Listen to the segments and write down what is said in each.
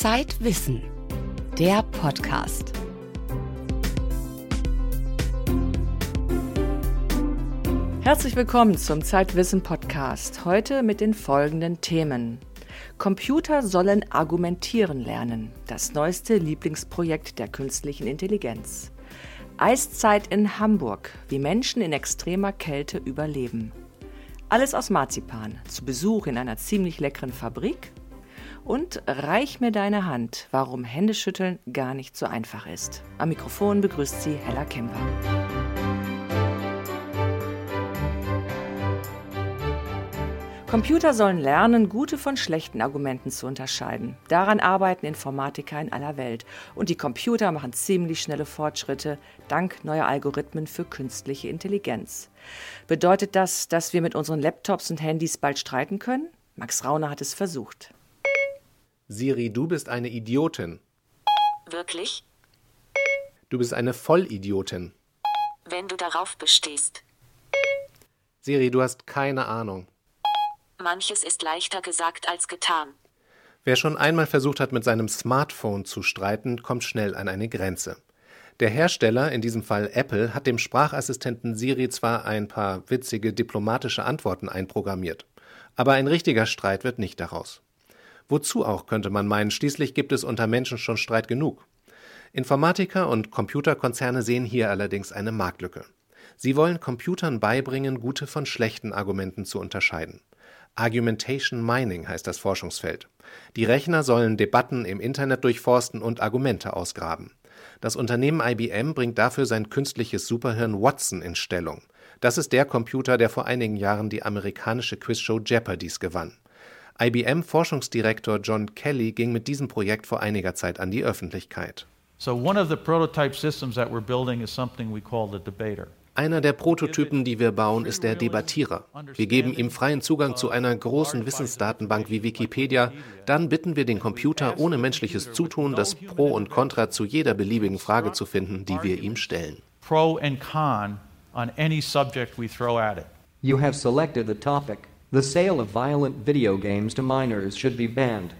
Zeitwissen, der Podcast. Herzlich willkommen zum Zeitwissen Podcast. Heute mit den folgenden Themen. Computer sollen argumentieren lernen. Das neueste Lieblingsprojekt der künstlichen Intelligenz. Eiszeit in Hamburg. Wie Menschen in extremer Kälte überleben. Alles aus Marzipan. Zu Besuch in einer ziemlich leckeren Fabrik und Reich mir deine Hand, warum Händeschütteln gar nicht so einfach ist. Am Mikrofon begrüßt sie Hella Kemper. Computer sollen lernen, gute von schlechten Argumenten zu unterscheiden. Daran arbeiten Informatiker in aller Welt. Und die Computer machen ziemlich schnelle Fortschritte dank neuer Algorithmen für künstliche Intelligenz. Bedeutet das, dass wir mit unseren Laptops und Handys bald streiten können? Max Rauner hat es versucht. Siri, du bist eine Idiotin. Wirklich? Du bist eine Vollidiotin. Wenn du darauf bestehst. Siri, du hast keine Ahnung. Manches ist leichter gesagt als getan. Wer schon einmal versucht hat, mit seinem Smartphone zu streiten, kommt schnell an eine Grenze. Der Hersteller, in diesem Fall Apple, hat dem Sprachassistenten Siri zwar ein paar witzige diplomatische Antworten einprogrammiert, aber ein richtiger Streit wird nicht daraus. Wozu auch, könnte man meinen, schließlich gibt es unter Menschen schon Streit genug. Informatiker und Computerkonzerne sehen hier allerdings eine Marktlücke. Sie wollen Computern beibringen, gute von schlechten Argumenten zu unterscheiden. Argumentation Mining heißt das Forschungsfeld. Die Rechner sollen Debatten im Internet durchforsten und Argumente ausgraben. Das Unternehmen IBM bringt dafür sein künstliches Superhirn Watson in Stellung. Das ist der Computer, der vor einigen Jahren die amerikanische Quizshow Jeopardy's gewann. IBM-Forschungsdirektor John Kelly ging mit diesem Projekt vor einiger Zeit an die Öffentlichkeit. Einer der Prototypen, die wir bauen, ist der Debattierer. Wir geben ihm freien Zugang zu einer großen Wissensdatenbank wie Wikipedia. Dann bitten wir den Computer ohne menschliches Zutun, das Pro und Contra zu jeder beliebigen Frage zu finden, die wir ihm stellen. Pro and con on any subject we throw at it. You have selected the topic. The sale of violent video games to minors should be banned.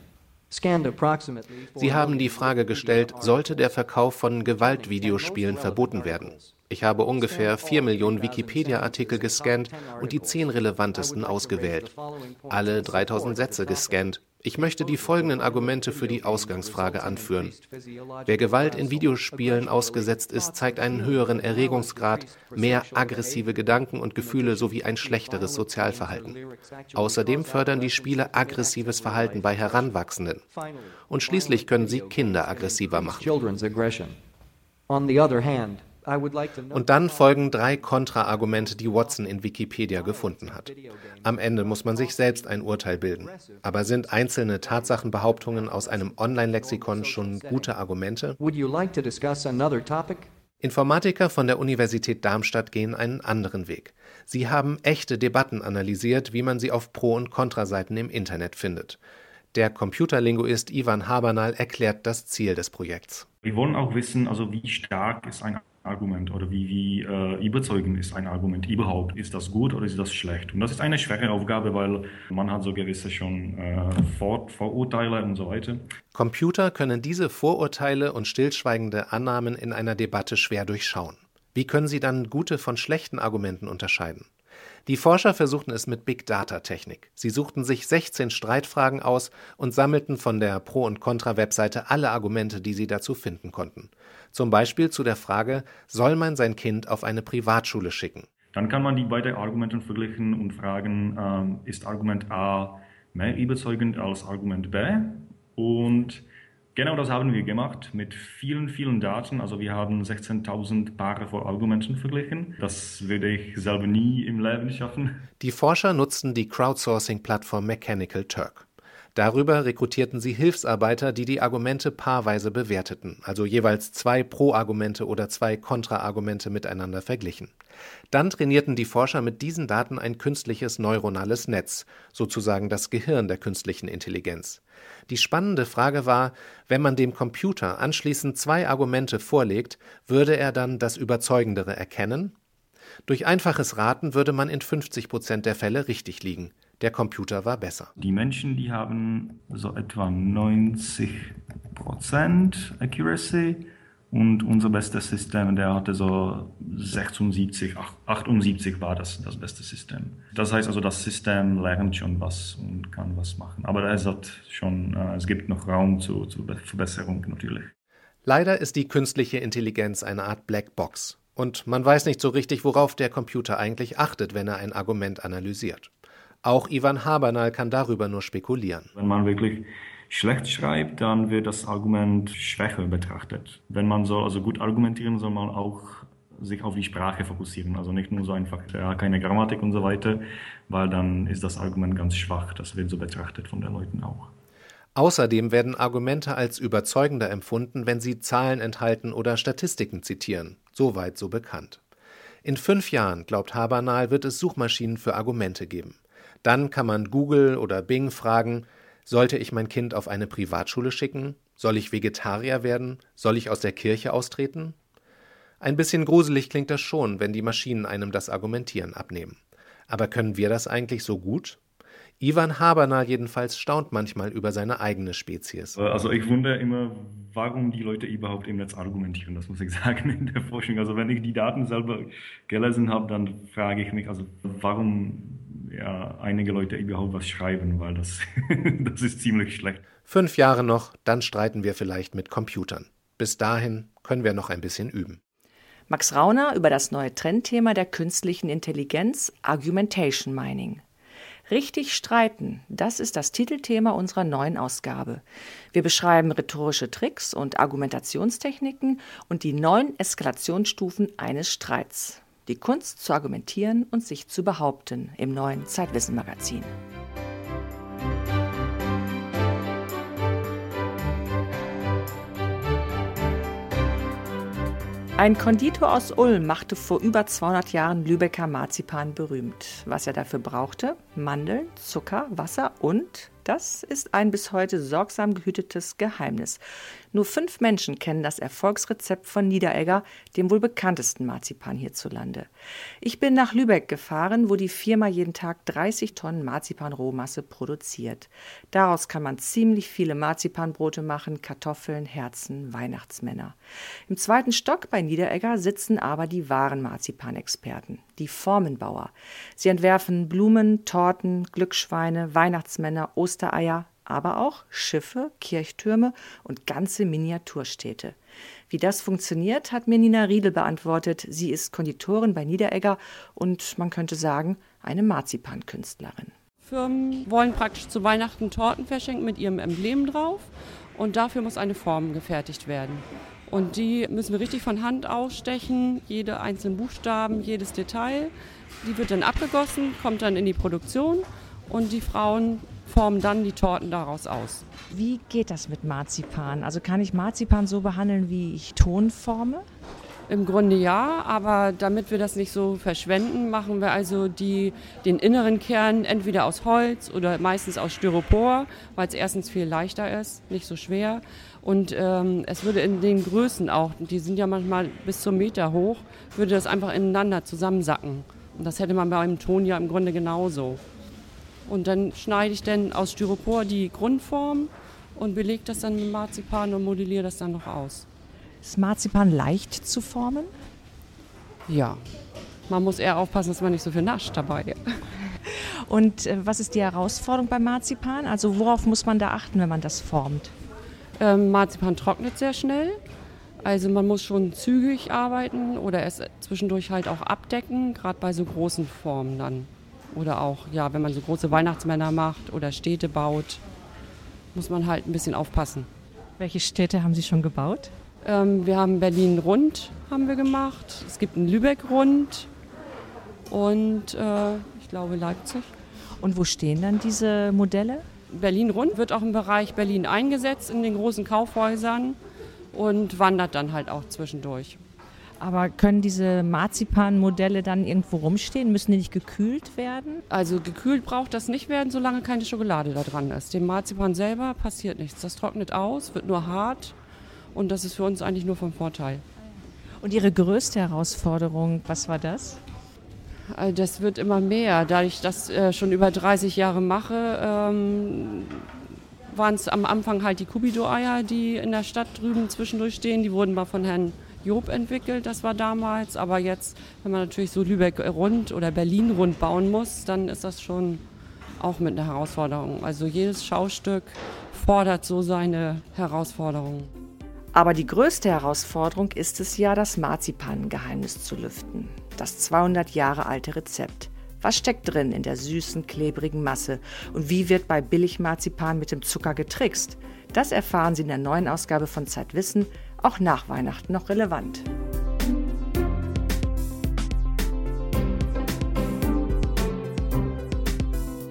Sie haben die Frage gestellt, sollte der Verkauf von Gewaltvideospielen verboten werden? Ich habe ungefähr 4 Millionen Wikipedia-Artikel gescannt und die 10 relevantesten ausgewählt. Alle 3000 Sätze gescannt. Ich möchte die folgenden Argumente für die Ausgangsfrage anführen. Wer Gewalt in Videospielen ausgesetzt ist, zeigt einen höheren Erregungsgrad, mehr aggressive Gedanken und Gefühle sowie ein schlechteres Sozialverhalten. Außerdem fördern die Spiele aggressives Verhalten bei Heranwachsenden. Und schließlich können sie Kinder aggressiver machen. Und dann folgen drei Kontraargumente, die Watson in Wikipedia gefunden hat. Am Ende muss man sich selbst ein Urteil bilden. Aber sind einzelne Tatsachenbehauptungen aus einem Online-Lexikon schon gute Argumente? Informatiker von der Universität Darmstadt gehen einen anderen Weg. Sie haben echte Debatten analysiert, wie man sie auf Pro- und Kontraseiten im Internet findet. Der Computerlinguist Ivan Habernal erklärt das Ziel des Projekts. Wir wollen auch wissen, also wie stark ist ein Argument oder wie, wie äh, überzeugend ist ein Argument überhaupt? Ist das gut oder ist das schlecht? Und das ist eine schwere Aufgabe, weil man hat so gewisse schon äh, Vor Vorurteile und so weiter. Computer können diese Vorurteile und stillschweigende Annahmen in einer Debatte schwer durchschauen. Wie können sie dann gute von schlechten Argumenten unterscheiden? Die Forscher versuchten es mit Big Data Technik. Sie suchten sich 16 Streitfragen aus und sammelten von der Pro- und Contra-Webseite alle Argumente, die sie dazu finden konnten. Zum Beispiel zu der Frage, soll man sein Kind auf eine Privatschule schicken? Dann kann man die beiden Argumente vergleichen und fragen, ähm, ist Argument A mehr überzeugend als Argument B? Und Genau das haben wir gemacht mit vielen, vielen Daten. Also wir haben 16.000 Paare von Argumenten verglichen. Das würde ich selber nie im Leben schaffen. Die Forscher nutzten die Crowdsourcing-Plattform Mechanical Turk. Darüber rekrutierten sie Hilfsarbeiter, die die Argumente paarweise bewerteten, also jeweils zwei Pro-Argumente oder zwei Kontra-Argumente miteinander verglichen. Dann trainierten die Forscher mit diesen Daten ein künstliches neuronales Netz, sozusagen das Gehirn der künstlichen Intelligenz. Die spannende Frage war, wenn man dem Computer anschließend zwei Argumente vorlegt, würde er dann das überzeugendere erkennen? Durch einfaches Raten würde man in 50 Prozent der Fälle richtig liegen. Der Computer war besser. Die Menschen, die haben so etwa 90% Accuracy und unser bestes System, der hatte so 76, 78 war das, das beste System. Das heißt also, das System lernt schon was und kann was machen. Aber es, hat schon, äh, es gibt noch Raum zur, zur Verbesserung natürlich. Leider ist die künstliche Intelligenz eine Art Blackbox. Und man weiß nicht so richtig, worauf der Computer eigentlich achtet, wenn er ein Argument analysiert. Auch Ivan Habernal kann darüber nur spekulieren. Wenn man wirklich schlecht schreibt, dann wird das Argument schwächer betrachtet. Wenn man soll also gut argumentieren, soll man auch sich auf die Sprache fokussieren. Also nicht nur so einfach, ja, keine Grammatik und so weiter, weil dann ist das Argument ganz schwach. Das wird so betrachtet von den Leuten auch. Außerdem werden Argumente als überzeugender empfunden, wenn sie Zahlen enthalten oder Statistiken zitieren. Soweit so bekannt. In fünf Jahren, glaubt Habernal, wird es Suchmaschinen für Argumente geben. Dann kann man Google oder Bing fragen, sollte ich mein Kind auf eine Privatschule schicken? Soll ich Vegetarier werden? Soll ich aus der Kirche austreten? Ein bisschen gruselig klingt das schon, wenn die Maschinen einem das Argumentieren abnehmen. Aber können wir das eigentlich so gut? Ivan Habernal jedenfalls staunt manchmal über seine eigene Spezies. Also ich wundere immer, warum die Leute überhaupt im Netz argumentieren, das muss ich sagen in der Forschung. Also wenn ich die Daten selber gelesen habe, dann frage ich mich, also warum ja, einige Leute überhaupt was schreiben, weil das, das ist ziemlich schlecht. Fünf Jahre noch, dann streiten wir vielleicht mit Computern. Bis dahin können wir noch ein bisschen üben. Max Rauner über das neue Trendthema der künstlichen Intelligenz Argumentation Mining. Richtig streiten, das ist das Titelthema unserer neuen Ausgabe. Wir beschreiben rhetorische Tricks und Argumentationstechniken und die neun Eskalationsstufen eines Streits. Die Kunst zu argumentieren und sich zu behaupten im neuen Zeitwissen Magazin. Ein Konditor aus Ulm machte vor über 200 Jahren Lübecker Marzipan berühmt. Was er dafür brauchte? Mandeln, Zucker, Wasser und das ist ein bis heute sorgsam gehütetes Geheimnis. Nur fünf Menschen kennen das Erfolgsrezept von Niederegger, dem wohl bekanntesten Marzipan hierzulande. Ich bin nach Lübeck gefahren, wo die Firma jeden Tag 30 Tonnen Marzipanrohmasse produziert. Daraus kann man ziemlich viele Marzipanbrote machen, Kartoffeln, Herzen, Weihnachtsmänner. Im zweiten Stock bei Niederegger sitzen aber die wahren Marzipanexperten, die Formenbauer. Sie entwerfen Blumen, Torten, Glücksschweine, Weihnachtsmänner, Ostereier, aber auch Schiffe, Kirchtürme und ganze Miniaturstädte. Wie das funktioniert, hat mir Nina Riedel beantwortet. Sie ist Konditorin bei Niederegger und man könnte sagen, eine Marzipankünstlerin. Firmen wollen praktisch zu Weihnachten Torten verschenken mit ihrem Emblem drauf und dafür muss eine Form gefertigt werden. Und die müssen wir richtig von Hand ausstechen, jede einzelnen Buchstaben, jedes Detail. Die wird dann abgegossen, kommt dann in die Produktion und die Frauen formen dann die Torten daraus aus. Wie geht das mit Marzipan? Also kann ich Marzipan so behandeln, wie ich Ton forme? Im Grunde ja, aber damit wir das nicht so verschwenden, machen wir also die, den inneren Kern entweder aus Holz oder meistens aus Styropor, weil es erstens viel leichter ist, nicht so schwer. Und ähm, es würde in den Größen auch, die sind ja manchmal bis zum Meter hoch, würde das einfach ineinander zusammensacken. Und das hätte man beim Ton ja im Grunde genauso. Und dann schneide ich dann aus Styropor die Grundform und belege das dann mit Marzipan und modelliere das dann noch aus. Ist Marzipan leicht zu formen? Ja. Man muss eher aufpassen, dass man nicht so viel nascht dabei. Und äh, was ist die Herausforderung beim Marzipan? Also worauf muss man da achten, wenn man das formt? Ähm, Marzipan trocknet sehr schnell. Also man muss schon zügig arbeiten oder es zwischendurch halt auch abdecken, gerade bei so großen Formen dann. Oder auch, ja, wenn man so große Weihnachtsmänner macht oder Städte baut, muss man halt ein bisschen aufpassen. Welche Städte haben Sie schon gebaut? Ähm, wir haben Berlin rund haben wir gemacht. Es gibt einen Lübeck rund und äh, ich glaube Leipzig. Und wo stehen dann diese Modelle? Berlin rund wird auch im Bereich Berlin eingesetzt in den großen Kaufhäusern und wandert dann halt auch zwischendurch. Aber können diese Marzipan-Modelle dann irgendwo rumstehen? Müssen die nicht gekühlt werden? Also gekühlt braucht das nicht werden, solange keine Schokolade da dran ist. Dem Marzipan selber passiert nichts. Das trocknet aus, wird nur hart und das ist für uns eigentlich nur vom Vorteil. Und Ihre größte Herausforderung, was war das? äh, das wird immer mehr. Da ich das äh, schon über 30 Jahre mache, ähm, waren es am Anfang halt die Kubido-Eier, die in der Stadt drüben zwischendurch stehen. Die wurden mal von Herrn Job entwickelt, das war damals. Aber jetzt, wenn man natürlich so Lübeck rund oder Berlin rund bauen muss, dann ist das schon auch mit einer Herausforderung. Also jedes Schaustück fordert so seine Herausforderungen. Aber die größte Herausforderung ist es ja, das Marzipangeheimnis zu lüften. Das 200 Jahre alte Rezept. Was steckt drin in der süßen, klebrigen Masse? Und wie wird bei Billigmarzipan mit dem Zucker getrickst? Das erfahren Sie in der neuen Ausgabe von Zeitwissen, auch nach Weihnachten noch relevant.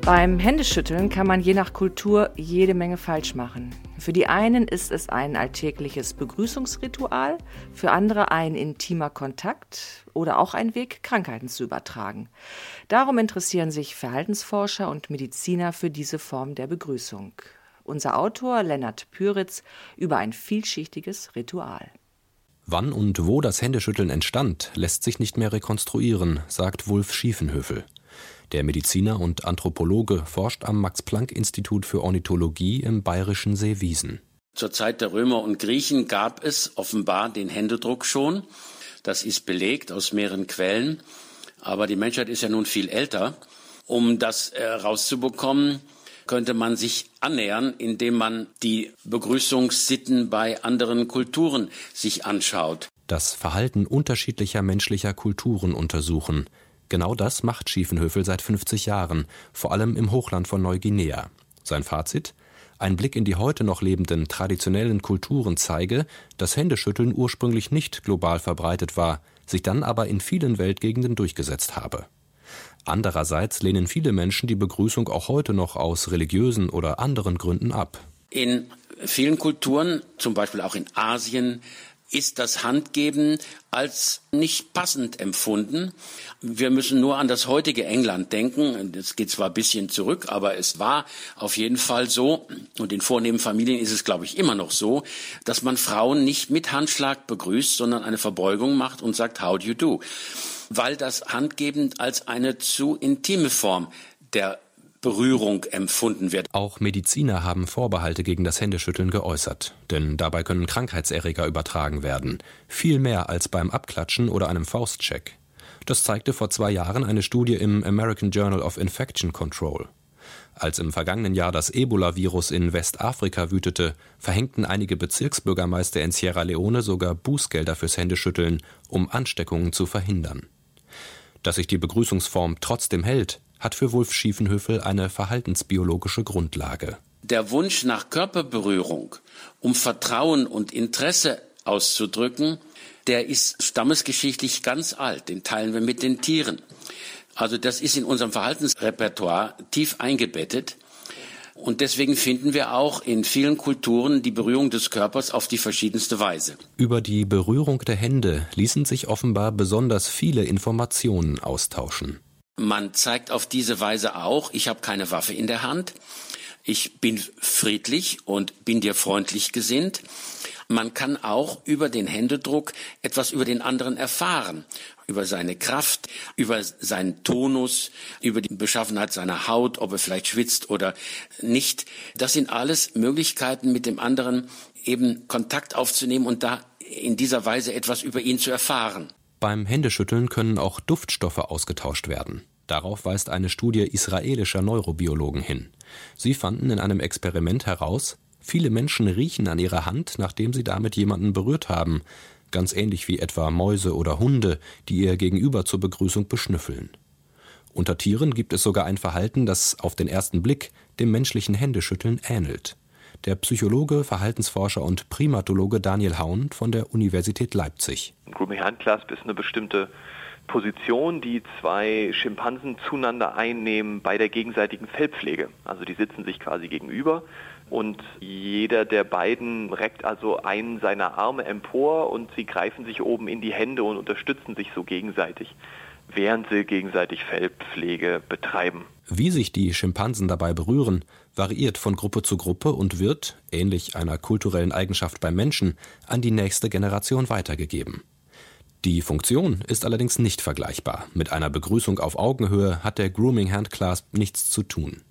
Beim Händeschütteln kann man je nach Kultur jede Menge falsch machen. Für die einen ist es ein alltägliches Begrüßungsritual, für andere ein intimer Kontakt oder auch ein Weg, Krankheiten zu übertragen. Darum interessieren sich Verhaltensforscher und Mediziner für diese Form der Begrüßung. Unser Autor Lennart Püritz über ein vielschichtiges Ritual. Wann und wo das Händeschütteln entstand, lässt sich nicht mehr rekonstruieren, sagt Wulf Schiefenhöfel. Der Mediziner und Anthropologe forscht am Max-Planck-Institut für Ornithologie im bayerischen Seewiesen. Zur Zeit der Römer und Griechen gab es offenbar den Händedruck schon. Das ist belegt aus mehreren Quellen. Aber die Menschheit ist ja nun viel älter. Um das herauszubekommen, könnte man sich annähern, indem man die Begrüßungssitten bei anderen Kulturen sich anschaut. Das Verhalten unterschiedlicher menschlicher Kulturen untersuchen. Genau das macht Schiefenhöfel seit 50 Jahren, vor allem im Hochland von Neuguinea. Sein Fazit? Ein Blick in die heute noch lebenden traditionellen Kulturen zeige, dass Händeschütteln ursprünglich nicht global verbreitet war, sich dann aber in vielen Weltgegenden durchgesetzt habe. Andererseits lehnen viele Menschen die Begrüßung auch heute noch aus religiösen oder anderen Gründen ab. In vielen Kulturen, zum Beispiel auch in Asien, ist das Handgeben als nicht passend empfunden. Wir müssen nur an das heutige England denken. Das geht zwar ein bisschen zurück, aber es war auf jeden Fall so, und in vornehmen Familien ist es, glaube ich, immer noch so, dass man Frauen nicht mit Handschlag begrüßt, sondern eine Verbeugung macht und sagt, how do you do? Weil das Handgeben als eine zu intime Form der Berührung empfunden wird. Auch Mediziner haben Vorbehalte gegen das Händeschütteln geäußert, denn dabei können Krankheitserreger übertragen werden, viel mehr als beim Abklatschen oder einem Faustcheck. Das zeigte vor zwei Jahren eine Studie im American Journal of Infection Control. Als im vergangenen Jahr das Ebola-Virus in Westafrika wütete, verhängten einige Bezirksbürgermeister in Sierra Leone sogar Bußgelder fürs Händeschütteln, um Ansteckungen zu verhindern. Dass sich die Begrüßungsform trotzdem hält, hat für Wulf Schiefenhöfel eine verhaltensbiologische Grundlage. Der Wunsch nach Körperberührung, um Vertrauen und Interesse auszudrücken, der ist stammesgeschichtlich ganz alt. Den teilen wir mit den Tieren. Also das ist in unserem Verhaltensrepertoire tief eingebettet. Und deswegen finden wir auch in vielen Kulturen die Berührung des Körpers auf die verschiedenste Weise. Über die Berührung der Hände ließen sich offenbar besonders viele Informationen austauschen. Man zeigt auf diese Weise auch, ich habe keine Waffe in der Hand, ich bin friedlich und bin dir freundlich gesinnt. Man kann auch über den Händedruck etwas über den anderen erfahren, über seine Kraft, über seinen Tonus, über die Beschaffenheit seiner Haut, ob er vielleicht schwitzt oder nicht. Das sind alles Möglichkeiten, mit dem anderen eben Kontakt aufzunehmen und da in dieser Weise etwas über ihn zu erfahren. Beim Händeschütteln können auch Duftstoffe ausgetauscht werden. Darauf weist eine Studie israelischer Neurobiologen hin. Sie fanden in einem Experiment heraus, viele Menschen riechen an ihrer Hand, nachdem sie damit jemanden berührt haben, ganz ähnlich wie etwa Mäuse oder Hunde, die ihr Gegenüber zur Begrüßung beschnüffeln. Unter Tieren gibt es sogar ein Verhalten, das auf den ersten Blick dem menschlichen Händeschütteln ähnelt. Der Psychologe, Verhaltensforscher und Primatologe Daniel Haun von der Universität Leipzig. Grooming Handclasp ist eine bestimmte Position, die zwei Schimpansen zueinander einnehmen bei der gegenseitigen Fellpflege. Also die sitzen sich quasi gegenüber und jeder der beiden reckt also einen seiner Arme empor und sie greifen sich oben in die Hände und unterstützen sich so gegenseitig, während sie gegenseitig Fellpflege betreiben. Wie sich die Schimpansen dabei berühren, variiert von Gruppe zu Gruppe und wird, ähnlich einer kulturellen Eigenschaft beim Menschen, an die nächste Generation weitergegeben. Die Funktion ist allerdings nicht vergleichbar. Mit einer Begrüßung auf Augenhöhe hat der Grooming Handclasp nichts zu tun.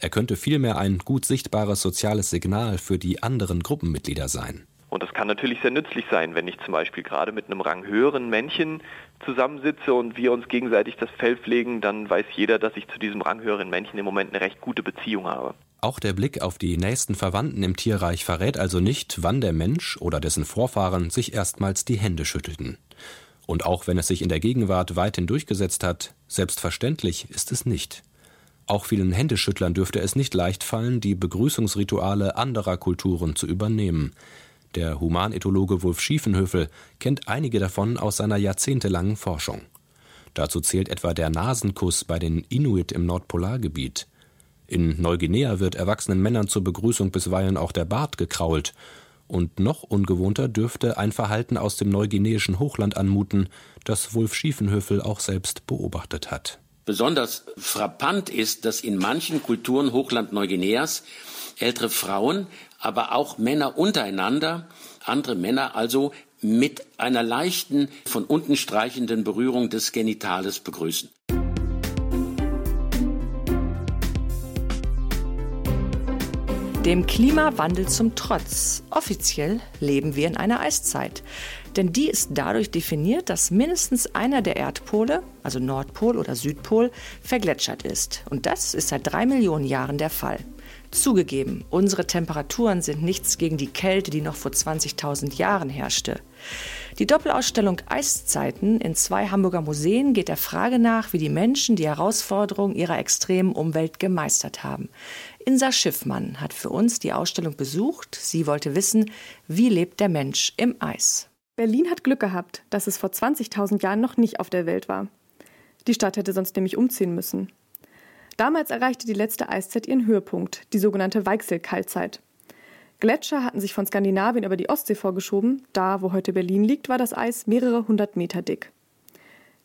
Er könnte vielmehr ein gut sichtbares soziales Signal für die anderen Gruppenmitglieder sein. Und das kann natürlich sehr nützlich sein, wenn ich zum Beispiel gerade mit einem ranghöheren Männchen zusammensitze und wir uns gegenseitig das Fell pflegen, dann weiß jeder, dass ich zu diesem ranghöheren Männchen im Moment eine recht gute Beziehung habe. Auch der Blick auf die nächsten Verwandten im Tierreich verrät also nicht, wann der Mensch oder dessen Vorfahren sich erstmals die Hände schüttelten. Und auch wenn es sich in der Gegenwart weithin durchgesetzt hat, selbstverständlich ist es nicht. Auch vielen Händeschüttlern dürfte es nicht leicht fallen, die Begrüßungsrituale anderer Kulturen zu übernehmen. Der Humanethologe Wolf Schiefenhöfel kennt einige davon aus seiner jahrzehntelangen Forschung. Dazu zählt etwa der Nasenkuss bei den Inuit im Nordpolargebiet. In Neuguinea wird erwachsenen Männern zur Begrüßung bisweilen auch der Bart gekrault. Und noch ungewohnter dürfte ein Verhalten aus dem neuguineischen Hochland anmuten, das Wolf Schiefenhöfel auch selbst beobachtet hat. Besonders frappant ist, dass in manchen Kulturen Hochland Neuguineas ältere Frauen aber auch Männer untereinander, andere Männer also mit einer leichten, von unten streichenden Berührung des Genitales begrüßen. Dem Klimawandel zum Trotz. Offiziell leben wir in einer Eiszeit. Denn die ist dadurch definiert, dass mindestens einer der Erdpole, also Nordpol oder Südpol, vergletschert ist. Und das ist seit drei Millionen Jahren der Fall. Zugegeben, unsere Temperaturen sind nichts gegen die Kälte, die noch vor 20.000 Jahren herrschte. Die Doppelausstellung Eiszeiten in zwei Hamburger Museen geht der Frage nach, wie die Menschen die Herausforderungen ihrer extremen Umwelt gemeistert haben. Insa Schiffmann hat für uns die Ausstellung besucht. Sie wollte wissen, wie lebt der Mensch im Eis. Berlin hat Glück gehabt, dass es vor 20.000 Jahren noch nicht auf der Welt war. Die Stadt hätte sonst nämlich umziehen müssen. Damals erreichte die letzte Eiszeit ihren Höhepunkt, die sogenannte Weichselkaltzeit. Gletscher hatten sich von Skandinavien über die Ostsee vorgeschoben. Da, wo heute Berlin liegt, war das Eis mehrere hundert Meter dick.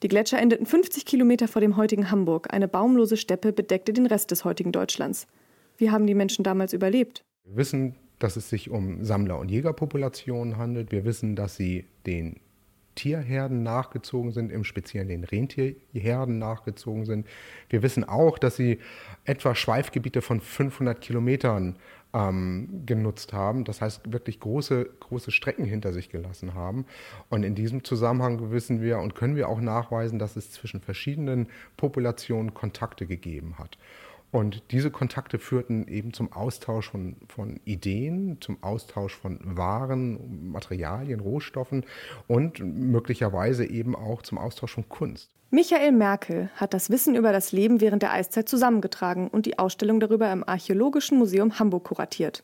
Die Gletscher endeten 50 Kilometer vor dem heutigen Hamburg. Eine baumlose Steppe bedeckte den Rest des heutigen Deutschlands. Wie haben die Menschen damals überlebt? Wir wissen, dass es sich um Sammler- und Jägerpopulationen handelt. Wir wissen, dass sie den Tierherden nachgezogen sind, im Speziellen den Rentierherden nachgezogen sind. Wir wissen auch, dass sie etwa Schweifgebiete von 500 Kilometern ähm, genutzt haben. Das heißt, wirklich große, große Strecken hinter sich gelassen haben. Und in diesem Zusammenhang wissen wir und können wir auch nachweisen, dass es zwischen verschiedenen Populationen Kontakte gegeben hat. Und diese Kontakte führten eben zum Austausch von, von Ideen, zum Austausch von Waren, Materialien, Rohstoffen und möglicherweise eben auch zum Austausch von Kunst. Michael Merkel hat das Wissen über das Leben während der Eiszeit zusammengetragen und die Ausstellung darüber im Archäologischen Museum Hamburg kuratiert.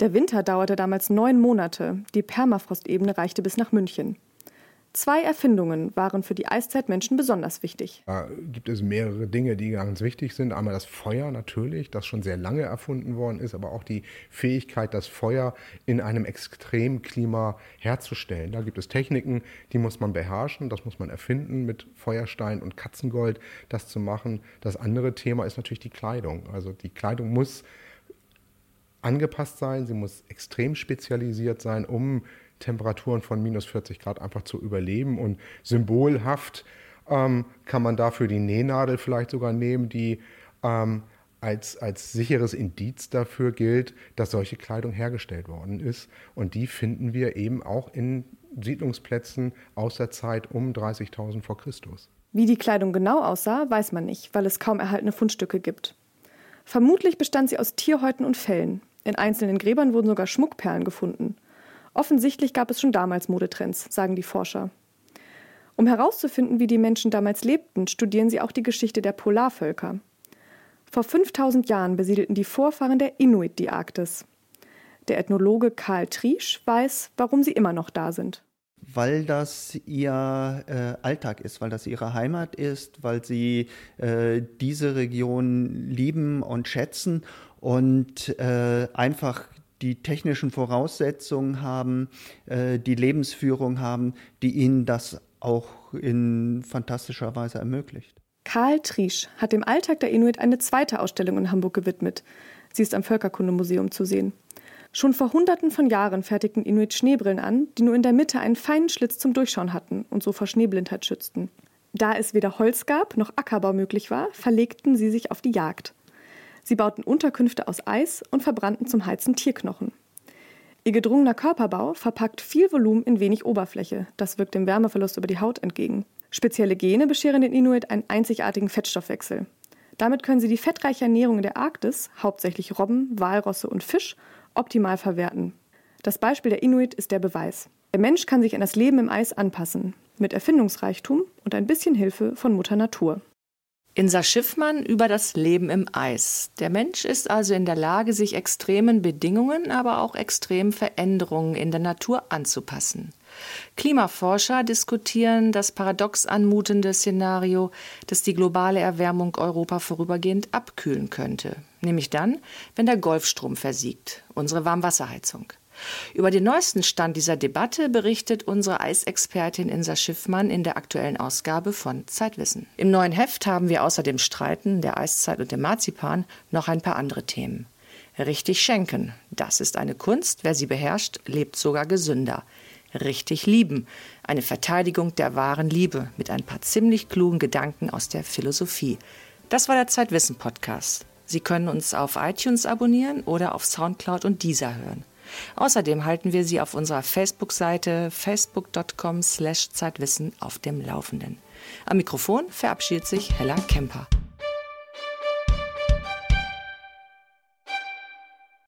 Der Winter dauerte damals neun Monate, die Permafrostebene reichte bis nach München. Zwei Erfindungen waren für die Eiszeitmenschen besonders wichtig. Da gibt es mehrere Dinge, die ganz wichtig sind. Einmal das Feuer natürlich, das schon sehr lange erfunden worden ist, aber auch die Fähigkeit, das Feuer in einem Extremklima herzustellen. Da gibt es Techniken, die muss man beherrschen, das muss man erfinden, mit Feuerstein und Katzengold das zu machen. Das andere Thema ist natürlich die Kleidung. Also die Kleidung muss angepasst sein, sie muss extrem spezialisiert sein, um Temperaturen von minus 40 Grad einfach zu überleben. Und symbolhaft ähm, kann man dafür die Nähnadel vielleicht sogar nehmen, die ähm, als, als sicheres Indiz dafür gilt, dass solche Kleidung hergestellt worden ist. Und die finden wir eben auch in Siedlungsplätzen aus der Zeit um 30.000 vor Christus. Wie die Kleidung genau aussah, weiß man nicht, weil es kaum erhaltene Fundstücke gibt. Vermutlich bestand sie aus Tierhäuten und Fellen. In einzelnen Gräbern wurden sogar Schmuckperlen gefunden. Offensichtlich gab es schon damals Modetrends, sagen die Forscher. Um herauszufinden, wie die Menschen damals lebten, studieren sie auch die Geschichte der Polarvölker. Vor 5000 Jahren besiedelten die Vorfahren der Inuit die Arktis. Der Ethnologe Karl Triesch weiß, warum sie immer noch da sind. Weil das ihr äh, Alltag ist, weil das ihre Heimat ist, weil sie äh, diese Region lieben und schätzen und äh, einfach die technischen Voraussetzungen haben, äh, die Lebensführung haben, die ihnen das auch in fantastischer Weise ermöglicht. Karl Triesch hat dem Alltag der Inuit eine zweite Ausstellung in Hamburg gewidmet. Sie ist am Völkerkundemuseum zu sehen. Schon vor Hunderten von Jahren fertigten Inuit Schneebrillen an, die nur in der Mitte einen feinen Schlitz zum Durchschauen hatten und so vor Schneeblindheit schützten. Da es weder Holz gab noch Ackerbau möglich war, verlegten sie sich auf die Jagd. Sie bauten Unterkünfte aus Eis und verbrannten zum Heizen Tierknochen. Ihr gedrungener Körperbau verpackt viel Volumen in wenig Oberfläche. Das wirkt dem Wärmeverlust über die Haut entgegen. Spezielle Gene bescheren den Inuit einen einzigartigen Fettstoffwechsel. Damit können sie die fettreiche Ernährung der Arktis, hauptsächlich Robben, Walrosse und Fisch, optimal verwerten. Das Beispiel der Inuit ist der Beweis. Der Mensch kann sich an das Leben im Eis anpassen, mit Erfindungsreichtum und ein bisschen Hilfe von Mutter Natur. Insa Schiffmann über das Leben im Eis. Der Mensch ist also in der Lage, sich extremen Bedingungen, aber auch extremen Veränderungen in der Natur anzupassen. Klimaforscher diskutieren das paradox anmutende Szenario, dass die globale Erwärmung Europa vorübergehend abkühlen könnte, nämlich dann, wenn der Golfstrom versiegt, unsere Warmwasserheizung. Über den neuesten Stand dieser Debatte berichtet unsere Eisexpertin Insa Schiffmann in der aktuellen Ausgabe von Zeitwissen. Im neuen Heft haben wir außer dem Streiten, der Eiszeit und dem Marzipan noch ein paar andere Themen. Richtig schenken, das ist eine Kunst, wer sie beherrscht, lebt sogar gesünder. Richtig lieben, eine Verteidigung der wahren Liebe mit ein paar ziemlich klugen Gedanken aus der Philosophie. Das war der Zeitwissen Podcast. Sie können uns auf iTunes abonnieren oder auf Soundcloud und Deezer hören. Außerdem halten wir Sie auf unserer Facebook-Seite facebook.com/zeitwissen auf dem Laufenden. Am Mikrofon verabschiedet sich Hella Kemper.